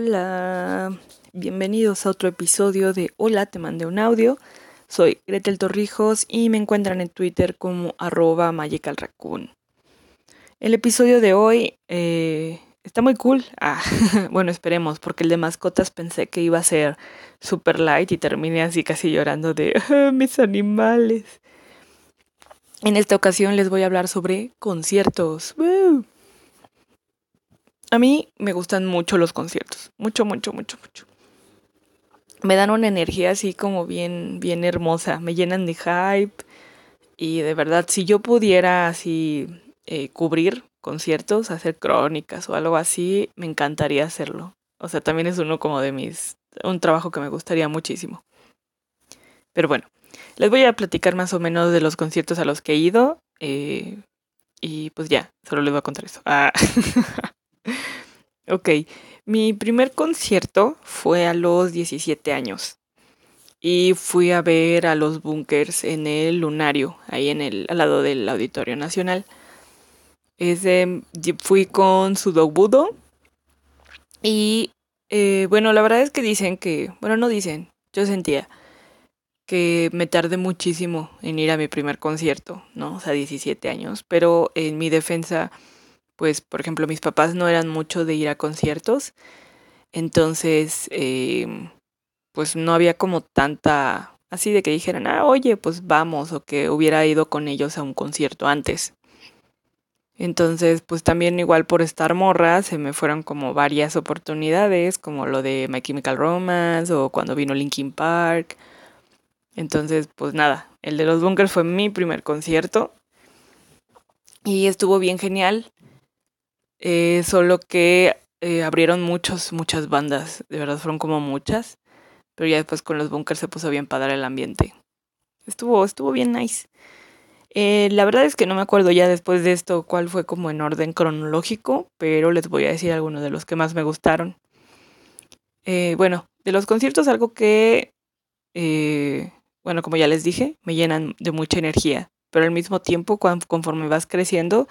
Hola, bienvenidos a otro episodio de Hola, te mandé un audio. Soy Gretel Torrijos y me encuentran en Twitter como arroba. El episodio de hoy eh, está muy cool. Ah, bueno, esperemos, porque el de mascotas pensé que iba a ser super light y terminé así casi llorando de ah, mis animales. En esta ocasión les voy a hablar sobre conciertos. A mí me gustan mucho los conciertos, mucho, mucho, mucho, mucho. Me dan una energía así como bien, bien hermosa, me llenan de hype y de verdad, si yo pudiera así eh, cubrir conciertos, hacer crónicas o algo así, me encantaría hacerlo. O sea, también es uno como de mis, un trabajo que me gustaría muchísimo. Pero bueno, les voy a platicar más o menos de los conciertos a los que he ido. Eh, y pues ya, solo les voy a contar eso. Ah. ok, mi primer concierto fue a los 17 años. Y fui a ver a los bunkers en el lunario, ahí en el, al lado del Auditorio Nacional. Fui con su Budo. Y eh, bueno, la verdad es que dicen que, bueno, no dicen, yo sentía que me tardé muchísimo en ir a mi primer concierto, ¿no? O sea, 17 años. Pero en mi defensa pues, por ejemplo, mis papás no eran mucho de ir a conciertos, entonces, em, pues no había como tanta, así de que dijeran, ah, oye, pues vamos, o que hubiera ido con ellos a un concierto antes. Entonces, pues también igual por estar morra, se me fueron como varias oportunidades, como lo de My Chemical Romance o cuando vino Linkin Park. Entonces, pues nada, el de los bunkers fue mi primer concierto y estuvo bien genial. Eh, solo que eh, abrieron muchos, muchas bandas, de verdad fueron como muchas, pero ya después con los bunkers se puso bien padre el ambiente. Estuvo, estuvo bien nice. Eh, la verdad es que no me acuerdo ya después de esto cuál fue como en orden cronológico, pero les voy a decir algunos de los que más me gustaron. bueno, de los conciertos algo que, bueno, como ya les dije, me llenan de mucha energía, pero al mismo tiempo conforme vas creciendo,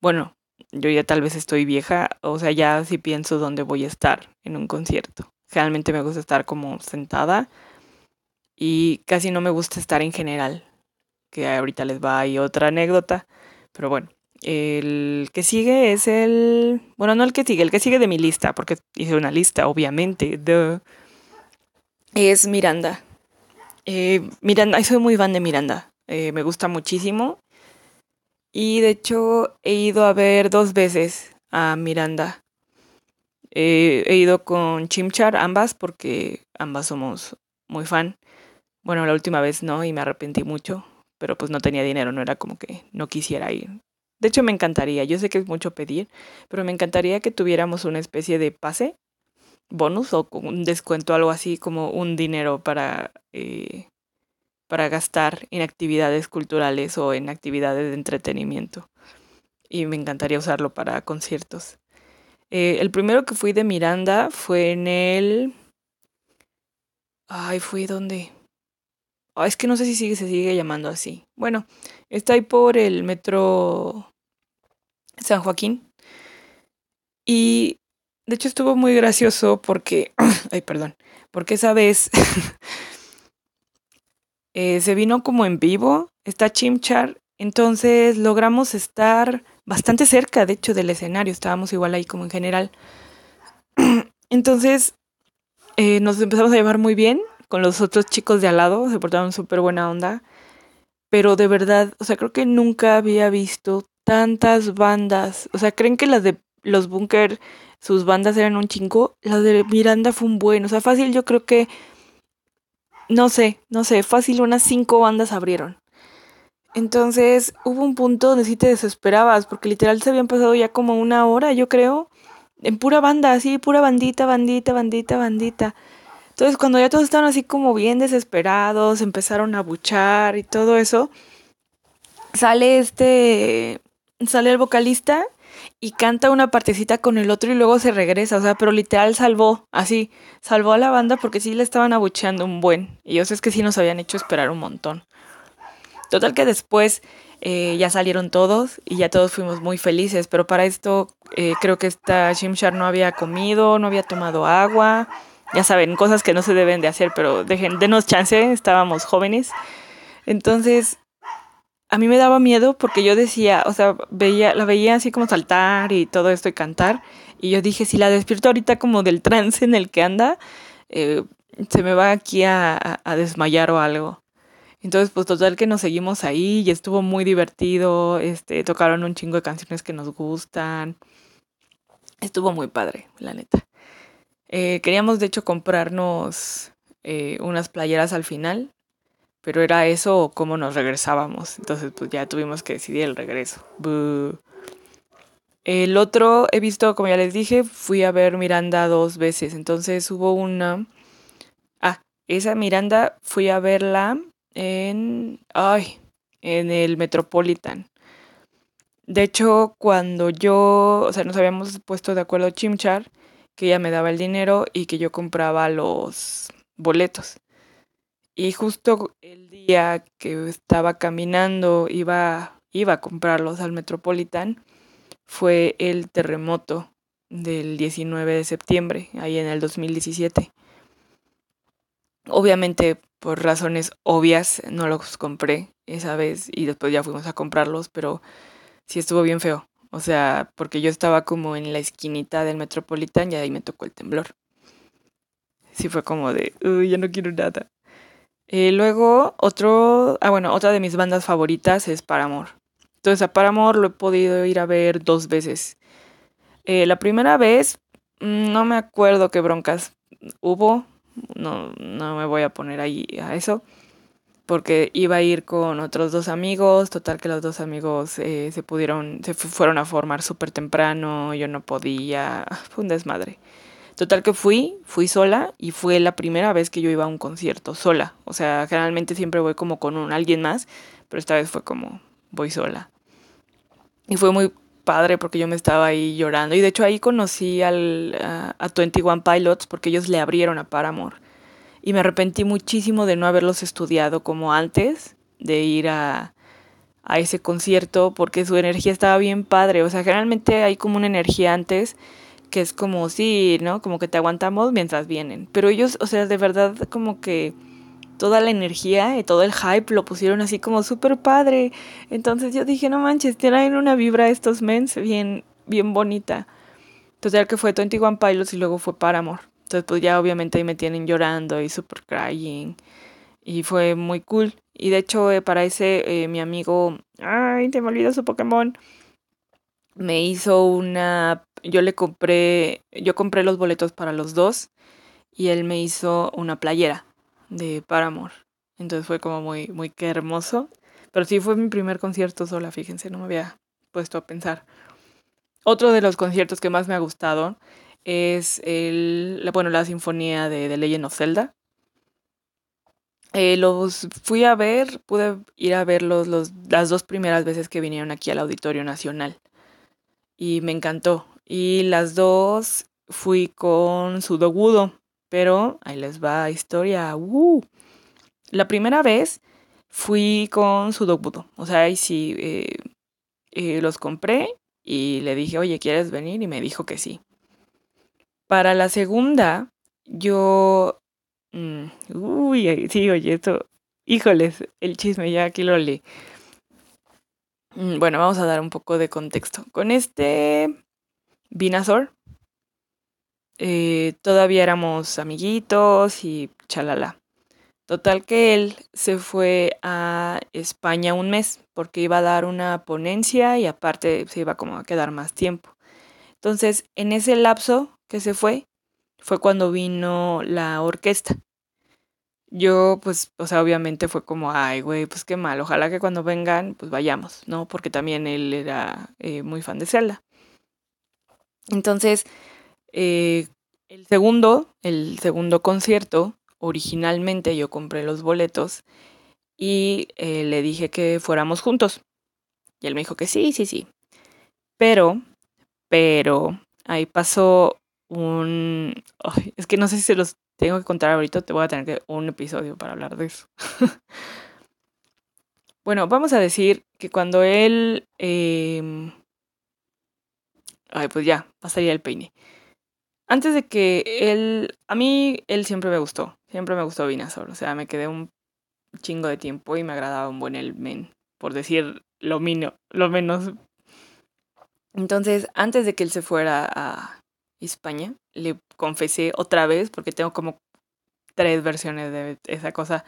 bueno, yo ya tal vez estoy vieja, o sea, ya sí pienso dónde voy a estar en un concierto. Generalmente me gusta estar como sentada y casi no me gusta estar en general, que ahorita les va ahí otra anécdota, pero bueno, el que sigue es el, bueno, no el que sigue, el que sigue de mi lista, porque hice una lista, obviamente, es Miranda. Eh, Miranda, soy muy fan de Miranda, eh, me gusta muchísimo y de hecho he ido a ver dos veces a Miranda. he ido con Chimchar, ambas, porque ambas somos muy fan. Bueno, la última vez no, y me arrepentí mucho, pero pues no tenía dinero, no era como que no quisiera ir. De hecho, me encantaría, yo sé que es mucho pedir, pero me encantaría que tuviéramos una especie de pase, bonus o un descuento, algo así como un dinero para eh, para gastar en actividades culturales o en actividades de entretenimiento. Y me encantaría usarlo para conciertos. Eh, el primero que fui de Miranda fue en el... Ay, fui donde... es que no sé si sigue, se sigue llamando así. Bueno, está ahí por el metro San Joaquín. Y de hecho estuvo muy gracioso porque... Ay, perdón. Porque esa vez Eh, se vino como en vivo, está Chimchar, entonces logramos estar bastante cerca, de hecho, del escenario, estábamos igual ahí como en general. Entonces eh, nos empezamos a llevar muy bien con los otros chicos de al lado, se portaron súper buena onda, pero de verdad, o sea, creo que nunca había visto tantas bandas, o sea, ¿creen que las de los Bunker, sus bandas eran un chingo? La de Miranda fue un buen, o sea, fácil, yo creo que no sé, no sé, fácil unas cinco bandas abrieron. Entonces hubo un punto donde sí te desesperabas, porque literal se habían pasado ya como una hora, yo creo, en pura banda, así, pura bandita, bandita, bandita, bandita. Entonces cuando ya todos estaban así como bien desesperados, empezaron a buchar y todo eso, sale este, sale el vocalista y canta una partecita con el otro y luego se regresa, o sea, pero literal salvó, así, salvó a la banda porque sí le estaban abucheando un buen. Y yo sé que sí nos habían hecho esperar un montón. Total que después eh, ya salieron todos y ya todos fuimos muy felices, pero para esto eh, creo que esta Shimshar no había comido, no había tomado agua, ya saben, cosas que no se deben de hacer, pero dejen, denos chance, estábamos jóvenes. Entonces, a mí me daba miedo porque yo decía, o sea, veía, la veía así como saltar y todo esto y cantar, y yo dije, si la despierto ahorita como del trance en el que anda, eh, se me va aquí a, desmayar o algo. Entonces, pues total que nos seguimos ahí y estuvo muy divertido. Este, tocaron un chingo de canciones que nos gustan. Estuvo muy padre, la neta. Eh, queríamos de hecho comprarnos eh, unas playeras al final, pero era eso o cómo nos regresábamos. Entonces, pues ya tuvimos que decidir el regreso. El otro, he visto, como ya les dije, fui a ver Miranda dos veces. Entonces hubo una. Ah, esa Miranda fui a verla en, ay, en el Metropolitan. De hecho, cuando yo, o sea, nos habíamos puesto de acuerdo Chimchar, que ella me daba el dinero y que yo compraba los boletos. Y justo el día que estaba caminando, iba, iba a comprarlos al Metropolitan, fue el terremoto del 19 de septiembre, ahí en el 2017. Obviamente por razones obvias no los compré esa vez y después ya fuimos a comprarlos, pero sí estuvo bien feo. O sea, porque yo estaba como en la esquinita del Metropolitan y ahí me tocó el temblor. Sí fue como de, uy, ya no quiero nada. Eh, luego, otro, ah bueno, otra de mis bandas favoritas es Paramore. Entonces a Paramore lo he podido ir a ver dos veces. Eh, la primera vez, mm, no me acuerdo qué broncas hubo, no, no me voy a poner ahí a eso, porque iba a ir con otros dos amigos, total que los dos amigos eh, se pudieron, se fueron a formar súper temprano, yo no podía, fue un desmadre. Total que fui, fui sola y fue la primera vez que yo iba a un concierto sola. O sea, generalmente siempre voy como con un, alguien más, pero esta vez fue como voy sola. Y fue muy padre porque yo me estaba ahí llorando. Y de hecho ahí conocí al, a, a 21 Pilots porque ellos le abrieron a Paramore. Y me arrepentí muchísimo de no haberlos estudiado como antes, de ir a, a ese concierto porque su energía estaba bien padre. O sea, generalmente hay como una energía antes que es como, sí, ¿no? Como que te aguantamos mientras vienen. Pero ellos, o sea, de verdad como que toda la energía y todo el hype lo pusieron así como súper padre. Entonces yo dije, no manches, tienen una vibra estos mens bien, bien bonita. Total que fue 21 Pilots y luego fue Paramore. Entonces pues ya obviamente ahí me tienen llorando y super crying. Y fue muy cool. Y de hecho eh, para ese eh, mi amigo, ay, te me olvidó su Pokémon. Me hizo una, yo le compré, yo compré los boletos para los dos y él me hizo una playera de Paramore. Entonces fue como muy, muy hermoso. Pero sí fue mi primer concierto sola, fíjense, no me había puesto a pensar. Otro de los conciertos que más me ha gustado es el, bueno, la sinfonía de The Legend of Zelda. Eh, los fui a ver, pude ir a verlos los, las dos primeras veces que vinieron aquí al Auditorio Nacional. Y me encantó. Y las dos fui con Sudogudo, pero ahí les va historia. Uh. La primera vez fui con Sudobudo. O sea, ahí sí eh, eh, los compré y le dije, oye, ¿quieres venir? Y me dijo que sí. Para la segunda, yo... Mm, uy, sí, oye, esto... Híjoles, el chisme, ya aquí lo leí. Mm, bueno, vamos a dar un poco de contexto. Con este Vinazor, eh, todavía éramos amiguitos y chalala. Total que él se fue a España un mes porque iba a dar una ponencia y aparte se iba como a quedar más tiempo. Entonces, en ese lapso que se fue, fue cuando vino la orquesta. Yo, pues, o sea, obviamente fue como, ay, güey, pues qué mal, ojalá que cuando vengan, pues vayamos, ¿no? Porque también él era eh, muy fan de Zelda. Entonces, eh, el segundo, el segundo concierto, originalmente yo compré los boletos y eh, le dije que fuéramos juntos. Y él me dijo que sí, sí, sí. Pero, pero, ahí pasó un... es que no sé si se los tengo que contar ahorita, te voy a tener que un episodio para hablar de eso. Bueno, vamos a decir que cuando él... Eh, ay, pues ya, pasaría el peine. Antes de que él... A mí, él siempre me gustó. Siempre me gustó Vinazor. O sea, me quedé un chingo de tiempo y me agradaba un buen el men. Por decir lo, mino, lo menos. Entonces, antes de que él se fuera a España, le confesé otra vez, porque tengo como tres versiones de esa cosa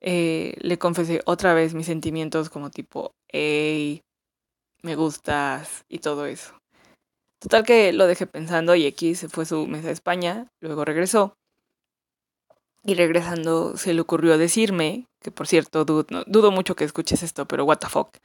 eh, le confesé otra vez mis sentimientos como tipo, hey, me gustas y todo eso. Total que lo dejé pensando y X se fue su mesa a España, luego regresó. Y regresando se le ocurrió decirme, que por cierto, dudo, mucho que escuches esto, pero what the fuck.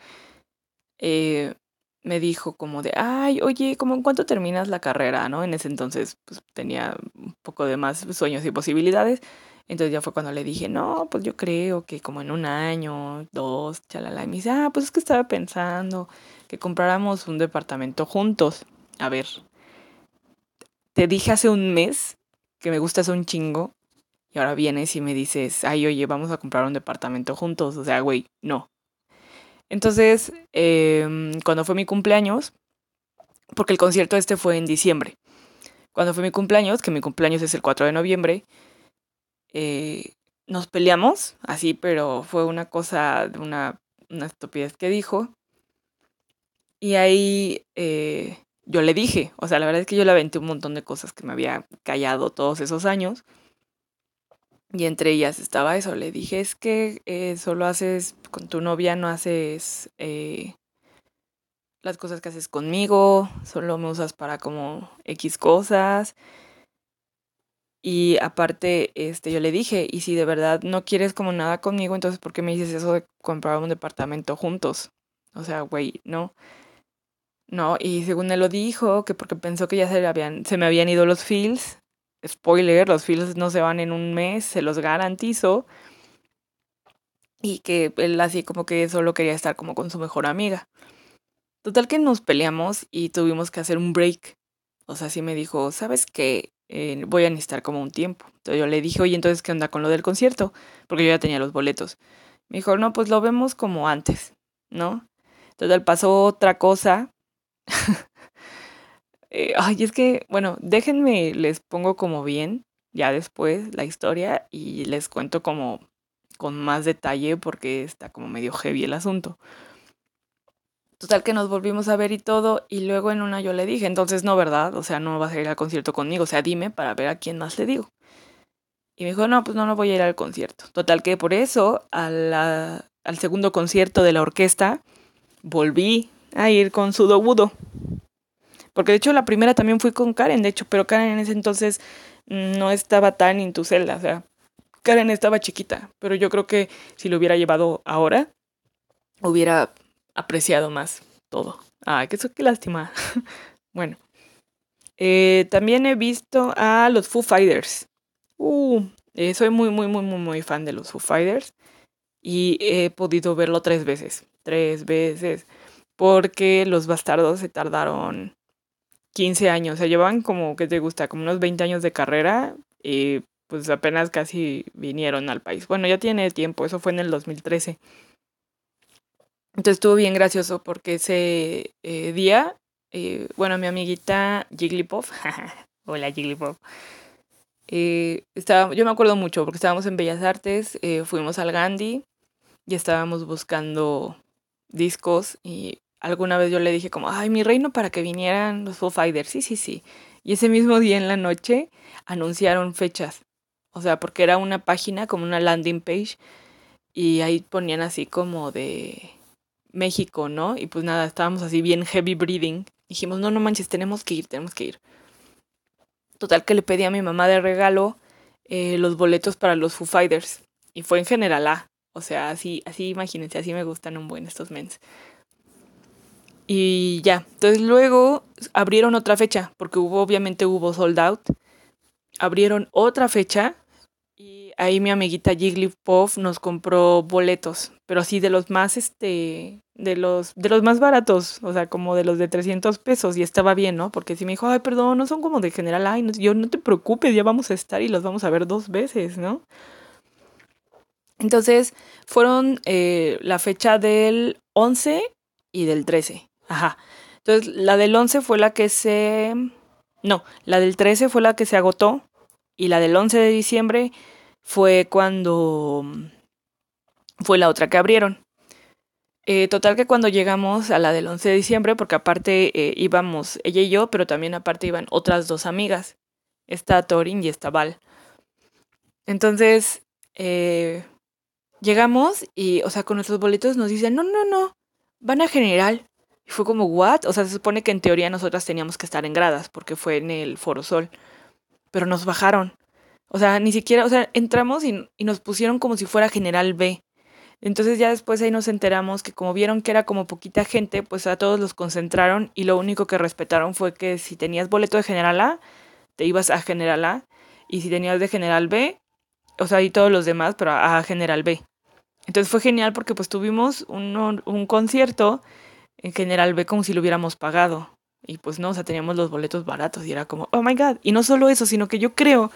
Eh, me dijo como de, ay, oye, ¿cómo en cuánto terminas la carrera? ¿no? En ese entonces pues, tenía un poco de más sueños y posibilidades. Entonces ya fue cuando le dije, no, pues yo creo que como en un año, dos, chalala. Y me dice, ah, pues es que estaba pensando que compráramos un departamento juntos. A ver, te dije hace un mes que me gustas un chingo y ahora vienes y me dices, ay, oye, vamos a comprar un departamento juntos. O sea, güey, no. Entonces, em, cuando fue mi cumpleaños, porque el concierto este fue en diciembre, cuando fue mi cumpleaños, que mi cumpleaños es el 4 de noviembre, eh, nos peleamos, así, pero fue una cosa, una, una estupidez que dijo. Y ahí eh, yo le dije, o sea, la verdad es que yo le aventé un montón de cosas que me había callado todos esos años. Y entre ellas estaba eso, le dije, es que eh, solo haces, con tu novia no haces las cosas que haces conmigo, solo me usas para como X cosas. Y aparte, este, yo le dije, y si de verdad no quieres como nada conmigo, entonces ¿por qué me dices eso de comprar un departamento juntos? O sea, güey, no. No, y según él lo dijo, que porque pensó que ya se, habían, se me habían ido los feels. Spoiler, los feels no se van en un mes, se los garantizo. Y que él así como que solo quería estar como con su mejor amiga. Total que nos peleamos y tuvimos que hacer un break. O sea, sí me dijo, ¿sabes qué? Eh, voy a necesitar como un tiempo. Entonces yo le dije, oye, entonces, ¿qué onda con lo del concierto? Porque yo ya tenía los boletos. Me dijo, no, pues lo vemos como antes, ¿no? Entonces pasó otra cosa. Eh, ay, es que, bueno, déjenme, les pongo como bien, ya después, la historia y les cuento como con más detalle porque está como medio heavy el asunto. Total que nos volvimos a ver y todo, y luego en una yo le dije, entonces no, ¿verdad? O sea, no vas a ir al concierto conmigo, o sea, dime para ver a quién más le digo. Y me dijo, no, pues no, no voy a ir al concierto. Total que por eso, al segundo concierto de la orquesta, volví a ir con Sudo Budo. Porque de hecho la primera también fui con Karen, de hecho, pero Karen en ese entonces no estaba tan en tu celda, o sea, Karen estaba chiquita, pero yo creo que si lo hubiera llevado ahora, hubiera apreciado más todo. Ah, qué, qué lástima. bueno. Eh, también he visto a los Foo Fighters. Uh, eh, soy muy, muy, muy, muy, muy fan de los Foo Fighters. Y he podido verlo tres veces. Tres veces. Porque los bastardos se tardaron 15 años. O sea, llevan como, ¿qué te gusta? Como unos 20 años de carrera. Y pues apenas casi vinieron al país. Bueno, ya tiene tiempo. Eso fue en el 2013. Entonces estuvo bien gracioso porque ese eh, día, eh, bueno, mi amiguita Jigglypuff, hola Jigglypuff, eh, estaba, yo me acuerdo mucho porque estábamos en Bellas Artes, fuimos al Gandhi y estábamos buscando discos y alguna vez yo le dije como, ay, mi reino para que vinieran los Foo Fighters, sí, sí, sí. Y ese mismo día en la noche anunciaron fechas, o sea, porque era una página como una landing page y ahí ponían así como de México, ¿no? Y pues nada, estábamos así bien heavy breathing. Dijimos, no, no manches, tenemos que ir, tenemos que ir. Total que le pedí a mi mamá de regalo eh, los boletos para los Foo Fighters. Y fue en general A. O sea, así, así imagínense, así me gustan un buen estos mens. Y ya, entonces luego abrieron otra fecha, porque hubo, obviamente hubo sold out. Abrieron otra fecha ahí mi amiguita Jigglypuff nos compró boletos, pero así de los más, este, de los, de los más baratos, o sea, como de los de 300 pesos, y estaba bien, ¿no? Porque si me dijo, ay, perdón, no son como de general, ay, yo no te preocupes, ya vamos a estar y los vamos a ver dos veces, ¿no? Entonces, fueron eh, la fecha del 11 y del 13. Ajá. Entonces, la del 11 fue la que se... No, la del 13 fue la que se agotó y la del 11 de diciembre fue cuando fue la otra que abrieron. Eh, total que cuando llegamos a la del 11 de diciembre, porque aparte eh, íbamos ella y yo, pero también aparte iban otras dos amigas, esta Torin y esta Val. Entonces, eh, llegamos y, o sea, con nuestros boletos nos dicen, no, no, no, van a general. Y fue como, ¿what? O sea, se supone que en teoría nosotras teníamos que estar en gradas, porque fue en el Foro Sol. Pero nos bajaron. O sea, ni siquiera, o sea, entramos y, y nos pusieron como si fuera general B. Entonces ya después ahí nos enteramos que como vieron que era como poquita gente, pues a todos los concentraron y lo único que respetaron fue que si tenías boleto de general A, te ibas a general A y si tenías de general B, o sea, y todos los demás, pero a general B. Entonces fue genial porque pues tuvimos un, un concierto en general B como si lo hubiéramos pagado. Y pues no, o sea, teníamos los boletos baratos y era como, oh my god. Y no solo eso, sino que yo creo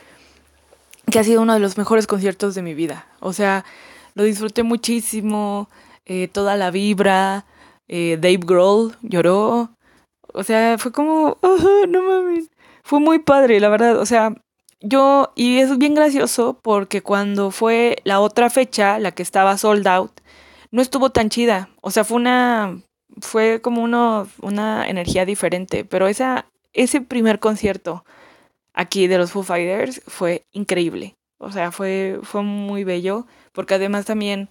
que ha sido uno de los mejores conciertos de mi vida. O sea, lo disfruté muchísimo, eh, toda la vibra, eh, Dave Grohl lloró, o sea, fue como, no mames, fue muy padre, la verdad, o sea, yo, y es bien gracioso porque cuando fue la otra fecha, la que estaba sold out, no estuvo tan chida, o sea, fue una, fue como uno, una energía diferente, pero esa, ese primer concierto aquí de los Foo Fighters fue increíble. O sea, fue, fue muy bello, porque además también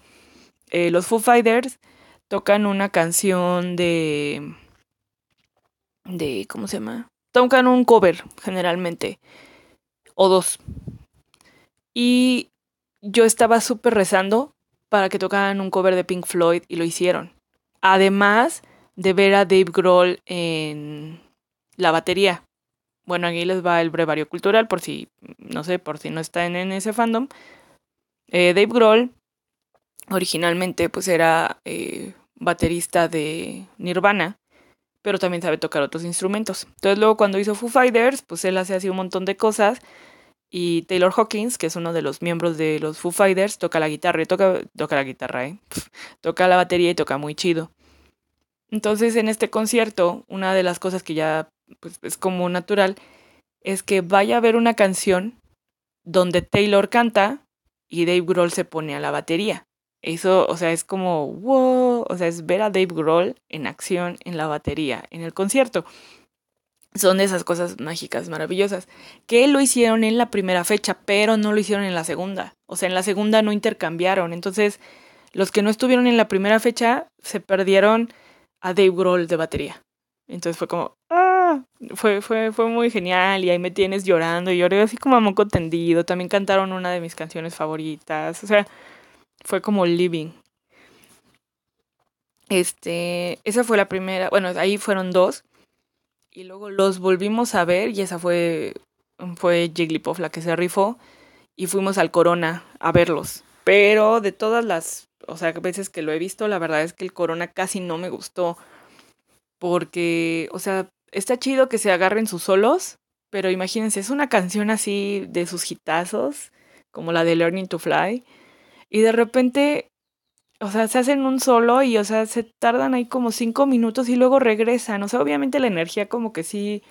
eh, los Foo Fighters tocan una canción de... de ¿Cómo se llama? Tocan un cover, generalmente, o dos. Y yo estaba súper rezando para que tocaran un cover de Pink Floyd y lo hicieron. Además de ver a Dave Grohl en la batería. Bueno, aquí les va el brevario cultural por si, no sé, por si no están en ese fandom. Eh, Dave Grohl originalmente pues era eh, baterista de Nirvana, pero también sabe tocar otros instrumentos. Entonces luego cuando hizo Foo Fighters, pues él hace así un montón de cosas y Taylor Hawkins, que es uno de los miembros de los Foo Fighters, toca la guitarra y toca, toca la guitarra, ¿eh? toca la batería y toca muy chido. Entonces en este concierto, una de las cosas que ya pues, es como natural, es que vaya a haber una canción donde Taylor canta y Dave Grohl se pone a la batería. Eso, o sea, es como, wow, o sea, es ver a Dave Grohl en acción en la batería, en el concierto. Son de esas cosas mágicas, maravillosas, que lo hicieron en la primera fecha, pero no lo hicieron en la segunda. O sea, en la segunda no intercambiaron. Entonces, los que no estuvieron en la primera fecha se perdieron a Dave Grohl de batería. Entonces fue como, ah, fue, fue, fue muy genial y ahí me tienes llorando y lloré así como a moco tendido. También cantaron una de mis canciones favoritas. O sea, fue como living. Este, esa fue la primera, bueno, ahí fueron dos. Y luego los volvimos a ver y esa fue, fue Jigglypuff la que se rifó. Y fuimos al Corona a verlos. Pero de todas las, o sea, veces que lo he visto, la verdad es que el Corona casi no me gustó porque, o sea, está chido que se agarren sus solos, pero imagínense, es una canción así de sus hitazos, como la de Learning to Fly, y de repente, o sea, se hacen un solo y, o sea, se tardan ahí como cinco minutos y luego regresan. O sea, obviamente la energía como que sí,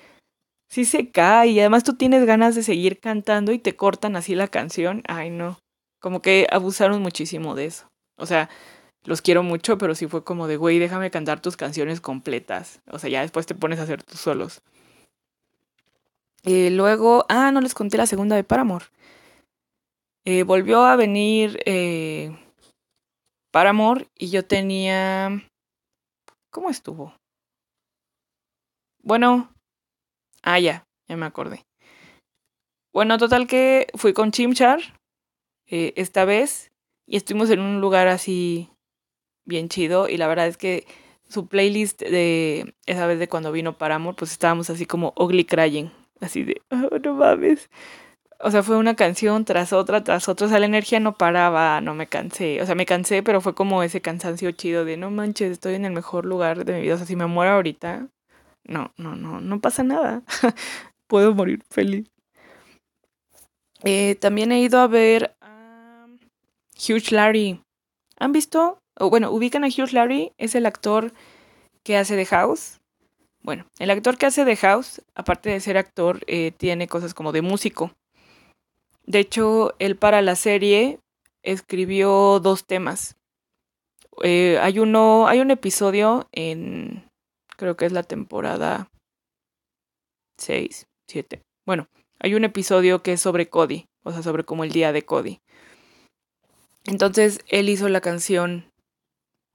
sí se cae y además tú tienes ganas de seguir cantando y te cortan así la canción. Ay, no. Como que abusaron muchísimo de eso. O sea, los quiero mucho, pero sí fue como de, güey, déjame cantar tus canciones completas. O sea, ya después te pones a hacer tus solos. Eh, luego, ah, no les conté la segunda de Paramore. Eh, volvió a venir eh, Paramore y yo tenía... ¿Cómo estuvo? Bueno, ah, ya, ya me acordé. Bueno, total que fui con Chimchar eh, esta vez y estuvimos en un lugar así bien chido y la verdad es que su playlist de esa vez de cuando vino Paramore, pues estábamos así como ugly crying, así de, oh, no mames. O sea, fue una canción tras otra, tras otra, o sea, la energía no paraba, no me cansé, o sea, me cansé, pero fue como ese cansancio chido de, no manches, estoy en el mejor lugar de mi vida, o sea, si me muero ahorita, no, no, no, no pasa nada, puedo morir feliz. Eh, también he ido a ver Hugh Larry. ¿Han visto? Bueno, ubican a Hugh Larry, es el actor que hace de House. Bueno, el actor que hace de House, aparte de ser actor, eh, tiene cosas como de músico. De hecho, él para la serie escribió dos temas. Eh, hay uno, hay un episodio en, creo que es la temporada 6, 7. Bueno, hay un episodio que es sobre Cody, o sea, sobre como el día de Cody. Entonces, él hizo la canción,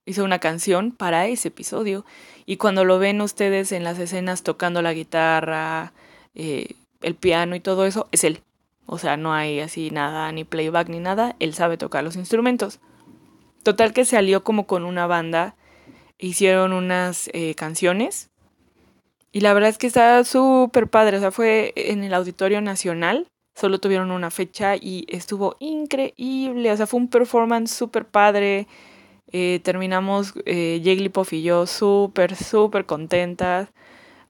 hizo una canción para ese episodio. Y cuando lo ven ustedes en las escenas tocando la guitarra, eh, el piano y todo eso, es él. O sea, no hay así nada, ni playback ni nada. Él sabe tocar los instrumentos. Total que se alió como con una banda. Hicieron unas eh, canciones. Y la verdad es que está súper padre. O sea, fue en el Auditorio Nacional. Solo tuvieron una fecha y estuvo increíble. O sea, fue un performance súper padre. Eh, terminamos eh, Jigglypuff y yo súper, súper contentas.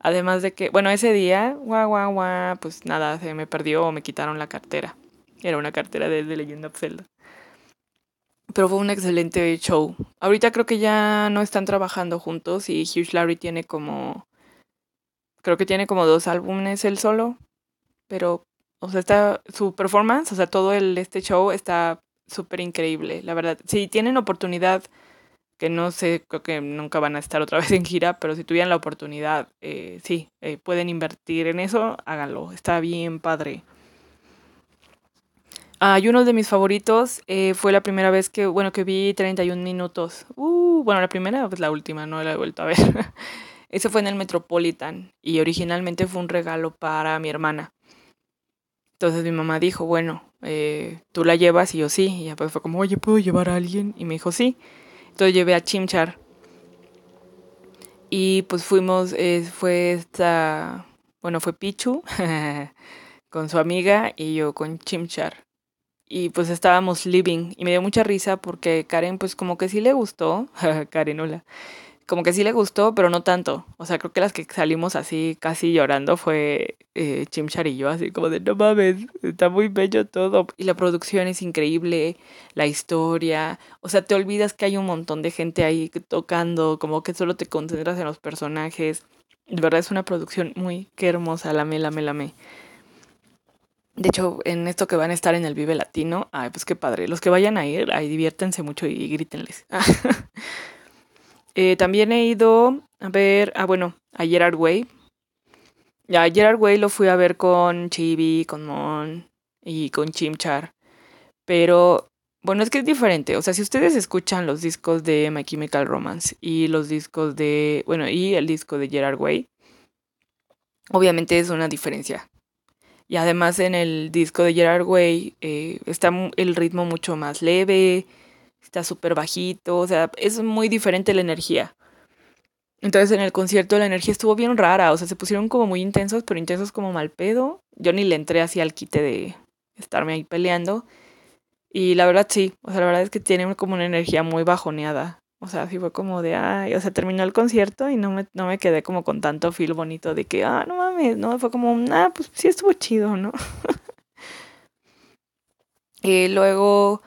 Además de que, bueno, ese día, guau, guau, guau, pues nada, se me perdió o me quitaron la cartera. Era una cartera de, de Legend of Zelda. Pero fue un excelente show. Ahorita creo que ya no están trabajando juntos y Hugh Larry tiene como. Creo que tiene como dos álbumes él solo. Pero, o sea, está. Su performance, o sea, todo el, este show está súper increíble, la verdad. Si tienen oportunidad que no sé, creo que nunca van a estar otra vez en gira, pero si tuvieran la oportunidad, eh, sí, eh, pueden invertir en eso, háganlo, está bien padre. Ah, y uno de mis favoritos eh, fue la primera vez que, bueno, que vi 31 minutos. Uh, bueno, la primera, pues la última, no la he vuelto a ver. Ese fue en el Metropolitan y originalmente fue un regalo para mi hermana. Entonces mi mamá dijo, bueno, tú la llevas y yo sí. Y después fue como, oye, ¿puedo llevar a alguien? Y me dijo, sí. Entonces llevé a Chimchar. Y pues fuimos, eh, fue esta, bueno, fue Pichu con su amiga y yo con Chimchar. Y pues estábamos living y me dio mucha risa porque Karen pues como que sí le gustó, Karen hola, como que sí le gustó, pero no tanto. O sea, creo que las que salimos así casi llorando fue eh, Chimchar y yo, así como de no mames, está muy bello todo. Y la producción es increíble, la historia. O sea, te olvidas que hay un montón de gente ahí tocando, como que solo te concentras en los personajes. De verdad es una producción muy que hermosa, la me, la me. De hecho, en esto que van a estar en el Vive Latino, ay, pues qué padre. Los que vayan a ir, ahí diviértense mucho y grítenles. Eh, también he ido a ver, ah, bueno, a Gerard Way. Ya, Gerard Way lo fui a ver con Chibi, con Mon y con Chimchar. Pero, bueno, es que es diferente. O sea, si ustedes escuchan los discos de My Chemical Romance y los discos de, bueno, y el disco de Gerard Way, obviamente es una diferencia. Y además en el disco de Gerard Way eh, está el ritmo mucho más leve, está súper bajito, o sea, es muy diferente la energía. Entonces en el concierto la energía estuvo bien rara, o sea, se pusieron como muy intensos, pero intensos como mal pedo. Yo ni le entré así al quite de estarme ahí peleando. Y la verdad sí, o sea, la verdad es que tiene como una energía muy bajoneada. O sea, sí fue como de, ay, o sea, terminó el concierto y no me, no me quedé como con tanto feel bonito de que, ah, no mames, no, fue como, ah, pues sí estuvo chido, ¿no? y luego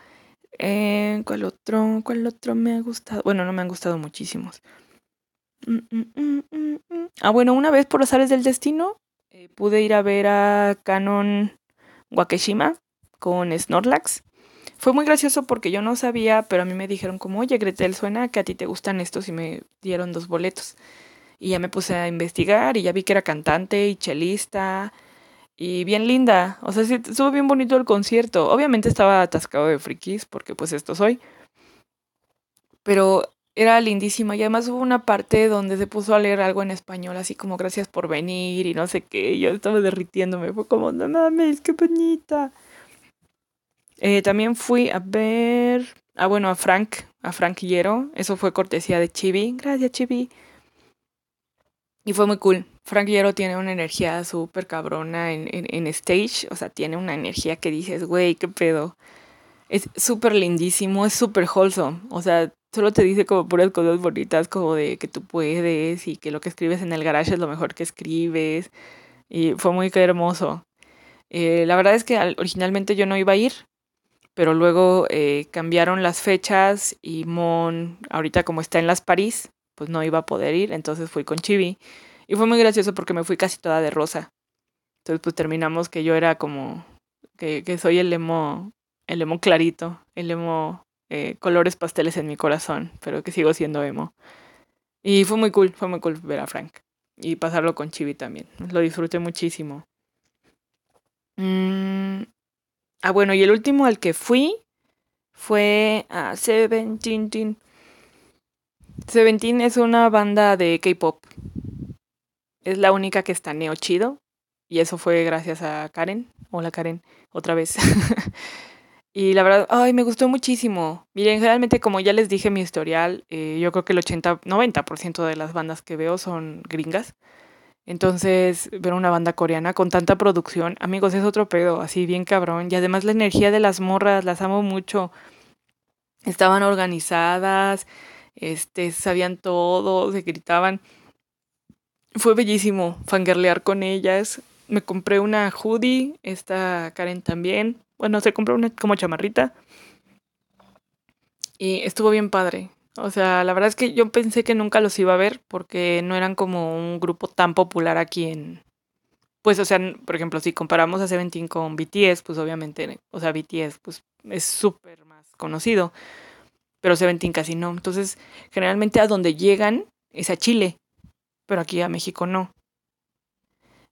eh, ¿Cuál otro? ¿Cuál otro me ha gustado? Bueno, no me han gustado muchísimos. Mm, mm, mm, ah, bueno, una vez por los ares del destino eh, pude ir a ver a Canon Wakeshima con Snorlax. Fue muy gracioso porque yo no sabía, pero a mí me dijeron como, oye Gretel, suena que a ti te gustan estos y me dieron dos boletos. Y ya me puse a investigar y ya vi que era cantante y chelista y bien linda. O sea, sí, estuvo bien bonito el concierto. Obviamente estaba atascado de frikis, porque pues esto soy. Pero era lindísima. Y además hubo una parte donde se puso a leer algo en español, así como gracias por venir y no sé qué. Yo estaba derritiéndome. Fue como, no mames, qué bonita. Eh, también fui a ver. Ah, bueno, a Frank, a Frank Hierro. Eso fue cortesía de Chibi. Gracias, Chibi. Y fue muy cool. Frank Hierro tiene una energía súper cabrona en, en, stage. O sea, tiene una energía que dices, güey, qué pedo. Es súper lindísimo, es súper wholesome. O sea, solo te dice como puras cosas bonitas, como de que tú puedes y que lo que escribes en el garage es lo mejor que escribes. Y fue muy hermoso. Eh, la verdad es que originalmente yo no iba a ir, pero luego eh, cambiaron las fechas y Mon, ahorita como está en las París, pues no iba a poder ir, entonces fui con Chibi. Y fue muy gracioso porque me fui casi toda de rosa. Entonces pues terminamos que yo era como, que, soy el emo, el emo clarito, el emo eh, colores pasteles en mi corazón, pero que sigo siendo emo. Y fue muy cool, fue muy cool ver a Frank. Y pasarlo con Chibi también. Lo disfruté muchísimo. Mm, Ah, bueno, y el último al que fui fue a Seventeen. Seventeen es una banda de K-pop. Es la única que está neo chido. Y eso fue gracias a Karen. Hola Karen, otra vez. y la verdad, ay, me gustó muchísimo. Miren, generalmente como ya les dije mi historial, eh, yo creo que el 80, 90% de las bandas que veo son gringas. Entonces, ver una banda coreana con tanta producción, amigos, es otro pedo, así bien cabrón. Y además la energía de las morras, las amo mucho. Estaban organizadas, este, sabían todo, se gritaban. Fue bellísimo fangirlear con ellas. Me compré una hoodie, esta Karen también. Bueno, se compró una como chamarrita. Y estuvo bien padre. O sea, la verdad es que yo pensé que nunca los iba a ver porque no eran como un grupo tan popular aquí en... Pues, o sea, por ejemplo, si comparamos a Seventeen con BTS, pues obviamente, o sea, BTS pues es súper más conocido, pero Seventeen casi no. Entonces, generalmente a donde llegan es a Chile, pero aquí a México no.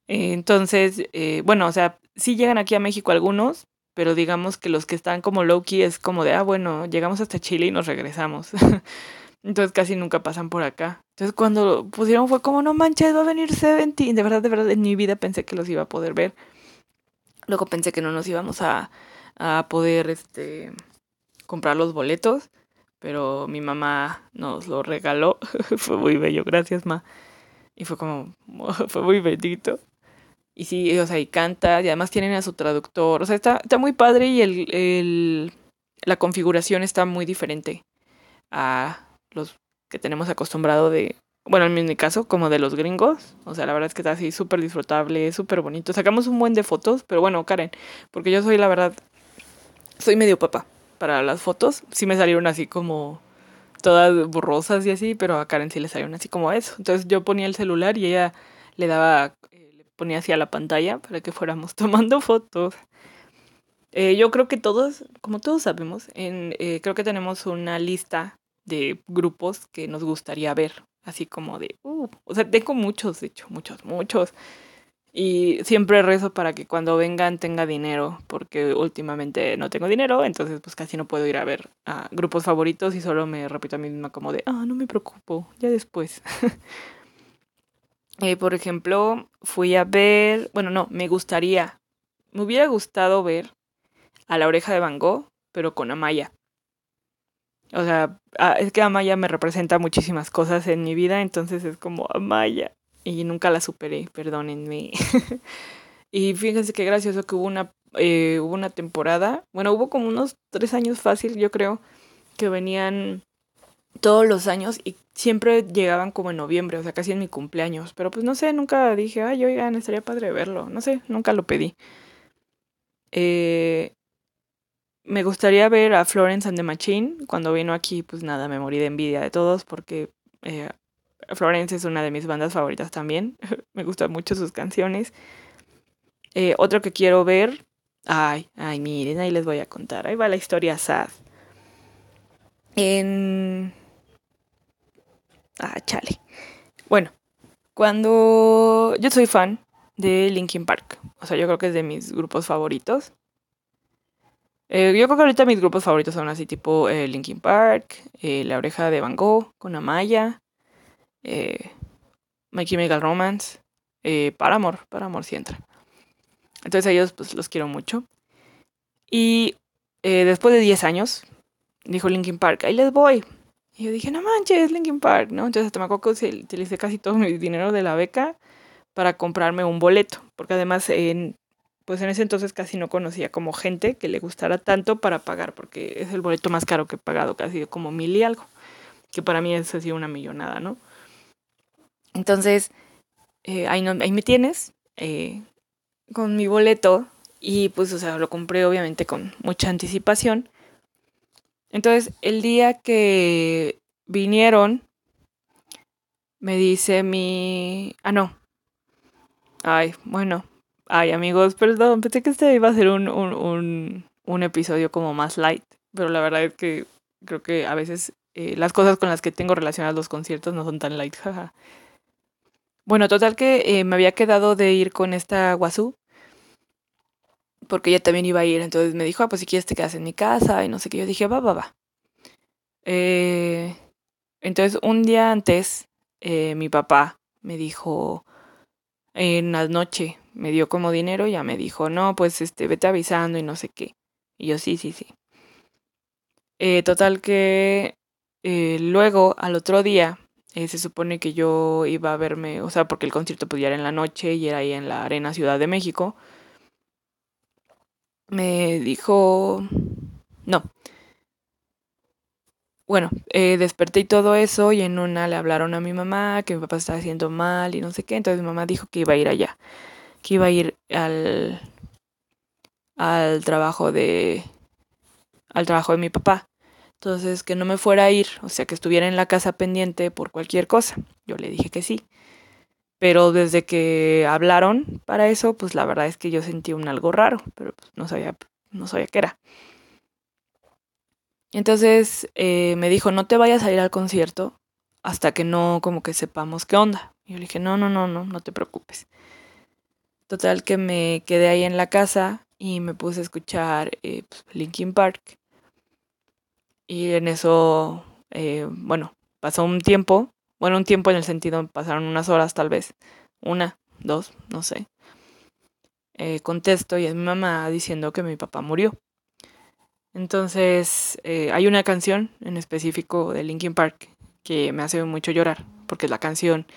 entonces, eh, bueno, o sea, sí llegan aquí a México algunos, pero digamos que los que están como low-key es como de, ah, bueno, llegamos hasta Chile y nos regresamos. Entonces casi nunca pasan por acá. Entonces cuando pusieron fue como, no manches, va a venir Seventeen. De verdad, de verdad, en mi vida pensé que los iba a poder ver. Luego pensé que no nos íbamos a, a poder este, comprar los boletos, pero mi mamá nos lo regaló. fue muy bello, gracias, ma. Y fue como, fue muy bendito. Y sí, o sea, y canta, y además tienen a su traductor. O sea, está, está muy padre y el, el, la configuración está muy diferente a los que tenemos acostumbrado de, bueno, en mi caso, como de los gringos. O sea, la verdad es que está así súper disfrutable, súper bonito. Sacamos un buen de fotos, pero bueno, Karen, porque yo soy, la verdad, soy medio papa para las fotos. Sí me salieron así como todas borrosas y así, pero a Karen sí le salieron así como eso. Entonces yo ponía el celular y ella le daba ponía hacia la pantalla para que fuéramos tomando fotos. Eh, yo creo que todos, como todos sabemos, en, eh, creo que tenemos una lista de grupos que nos gustaría ver, así como de, uh, o sea, tengo muchos, de hecho, muchos, muchos. Y siempre rezo para que cuando vengan tenga dinero, porque últimamente no tengo dinero, entonces pues casi no puedo ir a ver a grupos favoritos y solo me repito a mí misma como de, ah, no me preocupo, ya después. Eh, por ejemplo, fui a ver, bueno, no, me gustaría, me hubiera gustado ver a la oreja de Van Gogh, pero con Amaya. O sea, ah, es que Amaya me representa muchísimas cosas en mi vida, entonces es como Amaya. Y nunca la superé, perdónenme. y fíjense qué gracioso que hubo una, eh, una temporada, bueno, hubo como unos tres años fácil, yo creo, que venían todos los años y siempre llegaban como en noviembre, o sea, casi en mi cumpleaños. Pero pues no sé, nunca dije, ay, oigan, estaría padre verlo. No sé, nunca lo pedí. Eh, me gustaría ver a Florence and the Machine. Cuando vino aquí, pues nada, me morí de envidia de todos porque eh, Florence es una de mis bandas favoritas también. me gustan mucho sus canciones. Eh, otro que quiero ver. Ay, ay, miren, ahí les voy a contar. Ahí va la historia sad. En Ah, chale. Bueno, cuando yo soy fan de Linkin Park, o sea, yo creo que es de mis grupos favoritos. Eh, yo creo que ahorita mis grupos favoritos son así tipo eh, Linkin Park, La Oreja de Van Gogh con Amaya, My Chemical Romance, Paramore, Paramore sí entra. Entonces ellos pues los quiero mucho. Y después de 10 años, dijo Linkin Park, ahí les voy, y yo dije, no manches, Linkin Park, ¿no? Entonces hasta me acuerdo utilicé casi todo mi dinero de la beca para comprarme un boleto, porque además en, pues en ese entonces casi no conocía como gente que le gustara tanto para pagar, porque es el boleto más caro que he pagado, casi como mil y algo, que para mí es así una millonada, ¿no? Entonces, eh, ahí, no, ahí me tienes, eh, con mi boleto, Y pues, o sea, lo compré obviamente con mucha anticipación. Entonces, el día que vinieron, me dice mi... Ah, no. Ay, bueno. Ay, amigos, perdón, pensé que este iba a ser un, un, un, episodio como más light, pero la verdad es que creo que a veces eh, las cosas con las que tengo relacionadas los conciertos no son tan light, jaja. Bueno, total que eh, me había quedado de ir con esta Guazú, porque ella también iba a ir, entonces me dijo, ah, pues si quieres te quedas en mi casa, y no sé qué, yo dije, va, va, va. Eh, entonces un día antes, eh, mi papá me dijo, en la noche, me dio como dinero, y ya me dijo, no, pues este, vete avisando y no sé qué. Y yo, sí, sí, sí. Eh, total que luego, al otro día, eh, se supone que yo iba a verme, o sea, porque el concierto podía ir en la noche y era ahí en la Arena Ciudad de México. Me dijo, no. Bueno, eh, desperté y todo eso y en una le hablaron a mi mamá que mi papá estaba haciendo mal y no sé qué, entonces mi mamá dijo que iba a ir allá, que iba a ir al, al trabajo de, al trabajo de mi papá. Entonces, que no me fuera a ir, o sea, que estuviera en la casa pendiente por cualquier cosa. Yo le dije que sí. Pero desde que hablaron para eso, pues la verdad es que yo sentí un algo raro, pero pues no sabía, no sabía qué era. Entonces eh, me dijo, no te vayas a ir al concierto hasta que no como que sepamos qué onda. Y yo le dije, no, no, no, no, no te preocupes. Total que me quedé ahí en la casa y me puse a escuchar eh, pues, Linkin Park. Y en eso, eh, bueno, pasó un tiempo, bueno, un tiempo en el sentido, pasaron unas horas tal vez, una, dos, no sé. Eh, contesto y es mi mamá diciendo que mi papá murió. Entonces, eh, hay una canción en específico de Linkin Park que me hace mucho llorar, porque es la canción,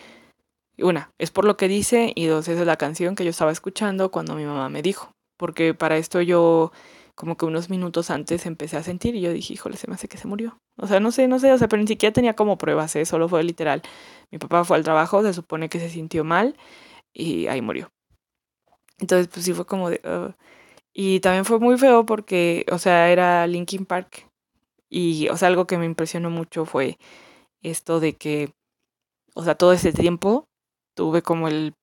una, es por lo que dice, y dos, es la canción que yo estaba escuchando cuando mi mamá me dijo, porque para esto yo como que unos minutos antes empecé a sentir y yo dije, híjole, se me hace que se murió. O sea, no sé, no sé, o sea, pero ni siquiera tenía como pruebas, ¿eh? solo fue literal. Mi papá fue al trabajo, se supone que se sintió mal y ahí murió. Entonces, pues sí fue como de... Uh. Y también fue muy feo porque, o sea, era Linkin Park. Y, o sea, algo que me impresionó mucho fue esto de que, o sea, todo ese tiempo tuve como el,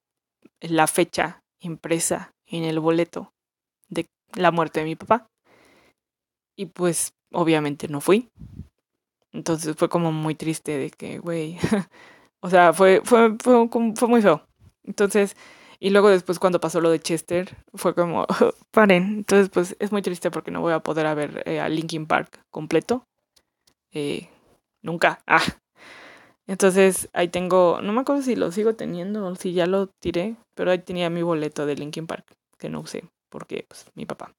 la fecha impresa en el boleto la muerte de mi papá. Y pues obviamente no fui. Entonces fue como muy triste de que, güey, o sea, fue, fue, fue, muy feo. Entonces, y luego después cuando pasó lo de Chester, fue como, paren. Entonces, pues es muy triste porque no voy a poder ver eh, a Linkin Park completo. Eh, nunca. Ah. Entonces, ahí tengo, no me acuerdo si lo sigo teniendo o si ya lo tiré, pero ahí tenía mi boleto de Linkin Park, que no usé porque pues mi papá.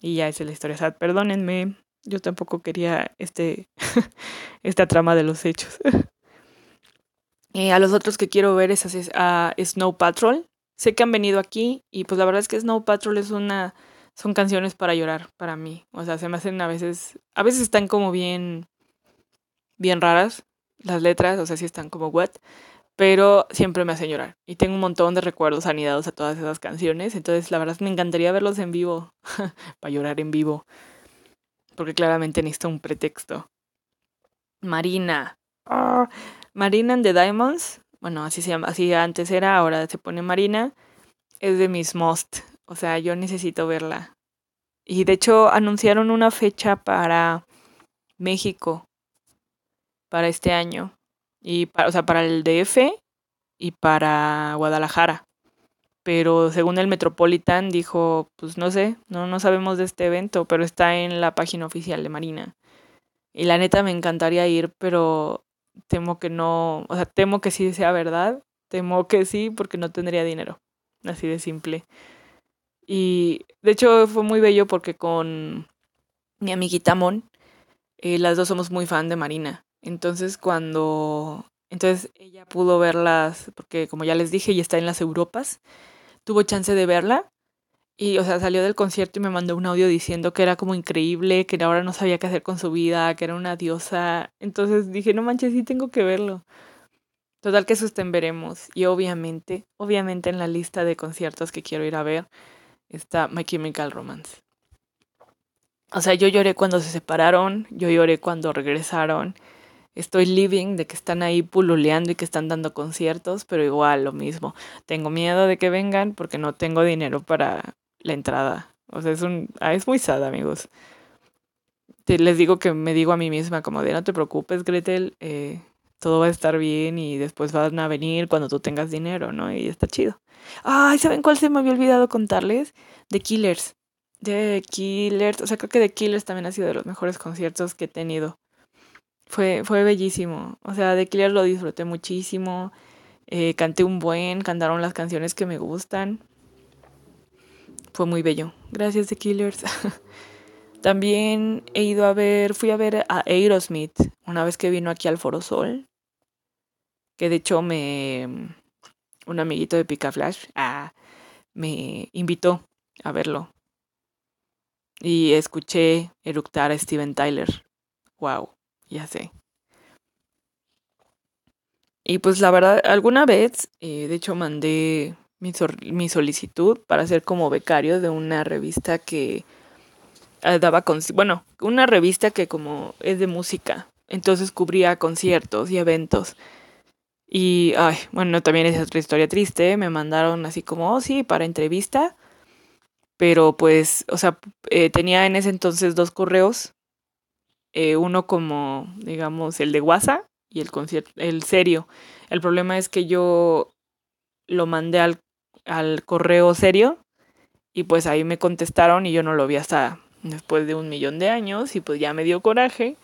Y ya es la historia. Perdónenme, yo tampoco quería este esta trama de los hechos. eh, a los otros que quiero ver es a Snow Patrol. Sé que han venido aquí y pues la verdad es que Snow Patrol es una son canciones para llorar para mí. O sea, se me hacen a veces a veces están como bien bien raras las letras, o sea, sí están como what, pero siempre me hace llorar. Y tengo un montón de recuerdos anidados a todas esas canciones, entonces la verdad me encantaría verlos en vivo, para llorar en vivo, porque claramente necesito un pretexto. Marina. Ah, Marina and the Diamonds, bueno, así se llama, así antes era, ahora se pone Marina, es de mis most, o sea, yo necesito verla. Y de hecho anunciaron una fecha para México, para este año. Y para, o sea, para el DF y para Guadalajara. Pero según el Metropolitan dijo, pues no sé, no, no sabemos de este evento, pero está en la página oficial de Marina. Y la neta me encantaría ir, pero temo que no, o sea, temo que sí sea verdad, temo que sí, porque no tendría dinero. Así de simple. Y de hecho fue muy bello porque con mi amiguita Mon, eh, las dos somos muy fan de Marina. Entonces cuando... Entonces ella pudo verlas, porque como ya les dije, ella está en las Europas, tuvo chance de verla y, o sea, salió del concierto y me mandó un audio diciendo que era como increíble, que ahora no sabía qué hacer con su vida, que era una diosa. Entonces dije, no manches, sí tengo que verlo. Total que veremos. Y obviamente, obviamente en la lista de conciertos que quiero ir a ver está My Chemical Romance. O sea, yo lloré cuando se separaron, yo lloré cuando regresaron. Estoy living de que están ahí pululeando y que están dando conciertos, pero igual lo mismo. Tengo miedo de que vengan porque no tengo dinero para la entrada. O sea, es un ah, es muy sad, amigos. les digo que me digo a mí misma como de no te preocupes, Gretel, eh, todo va a estar bien y después van a venir cuando tú tengas dinero, ¿no? Y está chido. Ay, ¿saben cuál se me había olvidado contarles? The Killers. The Killers, o sea, creo que The Killers también ha sido de los mejores conciertos que he tenido. Fue, fue bellísimo. O sea, The Killers lo disfruté muchísimo. Eh, canté un buen, cantaron las canciones que me gustan. Fue muy bello. Gracias, The Killers. También he ido a ver, fui a ver a Aerosmith una vez que vino aquí al Foro Sol. Que de hecho me. Un amiguito de Pica Flash ah, me invitó a verlo y escuché eructar a Steven Tyler. Wow, ya sé. Y pues la verdad, alguna vez, eh, de hecho, mandé mi, mi, solicitud para ser como becario de una revista que eh, daba, con bueno, una revista que como es de música, entonces cubría conciertos y eventos. Y, ay, bueno, también es otra historia triste, me mandaron así como, oh sí, para entrevista pero pues, o sea, eh, tenía en ese entonces dos correos, eh, uno como, digamos, el de WhatsApp y el concierto, el serio. El problema es que yo lo mandé al, al correo serio y pues ahí me contestaron y yo no lo vi hasta después de un millón de años y pues ya me dio coraje.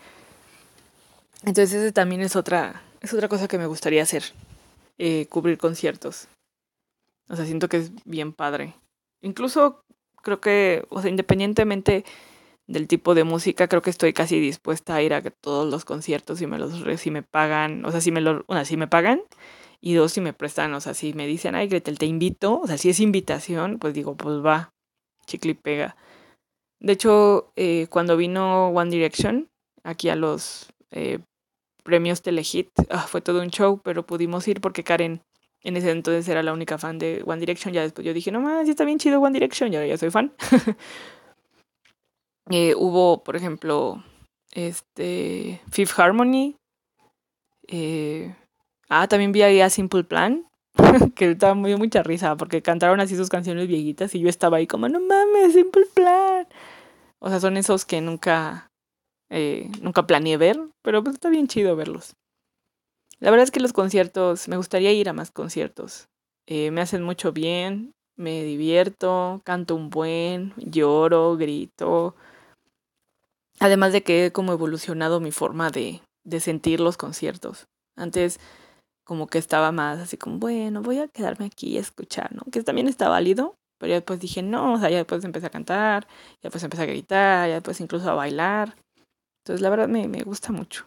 Entonces ese también es otra, es otra cosa que me gustaría hacer, eh, cubrir conciertos. O sea, siento que es bien padre. Incluso creo que, o sea, independientemente del tipo de música, creo que estoy casi dispuesta a ir a todos los conciertos si me los si me pagan, o sea, si me lo, si me pagan y dos si me prestan, o sea, si me dicen, "Ay, Gretel, te invito", o sea, si es invitación, pues digo, pues va, chicle y pega. De hecho, eh, cuando vino One Direction aquí a los eh, premios Telehit, ah, fue todo un show, pero pudimos ir porque Karen en ese entonces era la única fan de One Direction. Ya después yo dije, no más, sí está bien chido One Direction. Y ahora ya soy fan. Eh, hubo, por ejemplo, este Fifth Harmony. Eh, ah, también vi ahí a Simple Plan. que estaba muy mucha risa porque cantaron así sus canciones viejitas y yo estaba ahí como, no mames, Simple Plan. O sea, son esos que nunca, eh, nunca planeé ver, pero pues está bien chido verlos. La verdad es que los conciertos, me gustaría ir a más conciertos. Eh, me hacen mucho bien, me divierto, canto un buen, lloro, grito. Además de que he como evolucionado mi forma de, de sentir los conciertos. Antes como que estaba más así como, bueno, voy a quedarme aquí y escuchar, ¿no? Que también está válido, pero ya después dije, no, o sea, ya después empecé a cantar, ya después empecé a gritar, ya después incluso a bailar. Entonces la verdad me, me gusta mucho.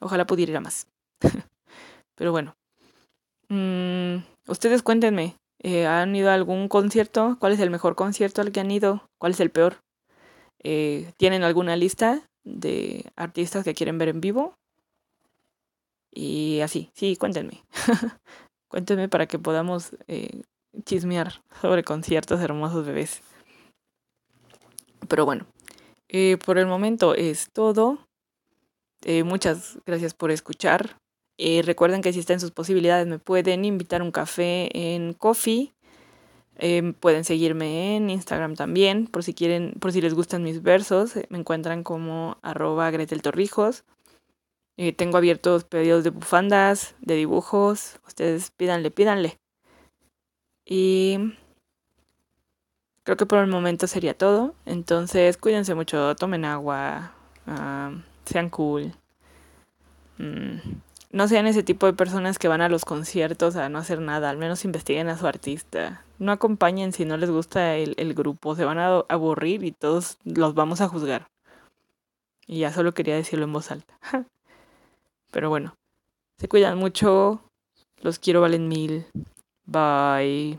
Ojalá pudiera ir a más. Pero bueno. Mm, ustedes cuéntenme, eh, ¿han ido a algún concierto? ¿Cuál es el mejor concierto al que han ido? ¿Cuál es el peor? Eh, ¿Tienen alguna lista de artistas que quieren ver en vivo? Y así, sí, cuéntenme. cuéntenme para que podamos eh, chismear sobre conciertos hermosos bebés. Pero bueno, por el momento es todo. muchas gracias por escuchar. Eh, recuerden que si está en sus posibilidades me pueden invitar un café en Coffee. Em, pueden seguirme en Instagram también, por si quieren, por si les gustan mis versos, eh, me encuentran como arroba Gretel Torrijos. Eh, tengo abiertos pedidos de bufandas, de dibujos, ustedes pídanle, pídanle. Y creo que por el momento sería todo. Entonces cuídense mucho, tomen agua, ah, sean cool. Mm no sean ese tipo de personas que van a los conciertos a no hacer nada, al menos investiguen a su artista. No acompañen si no les gusta el, grupo, se van a aburrir y todos los vamos a juzgar. Y ya solo quería decirlo en voz alta. Pero bueno, se cuidan mucho, los quiero, valen mil. Bye.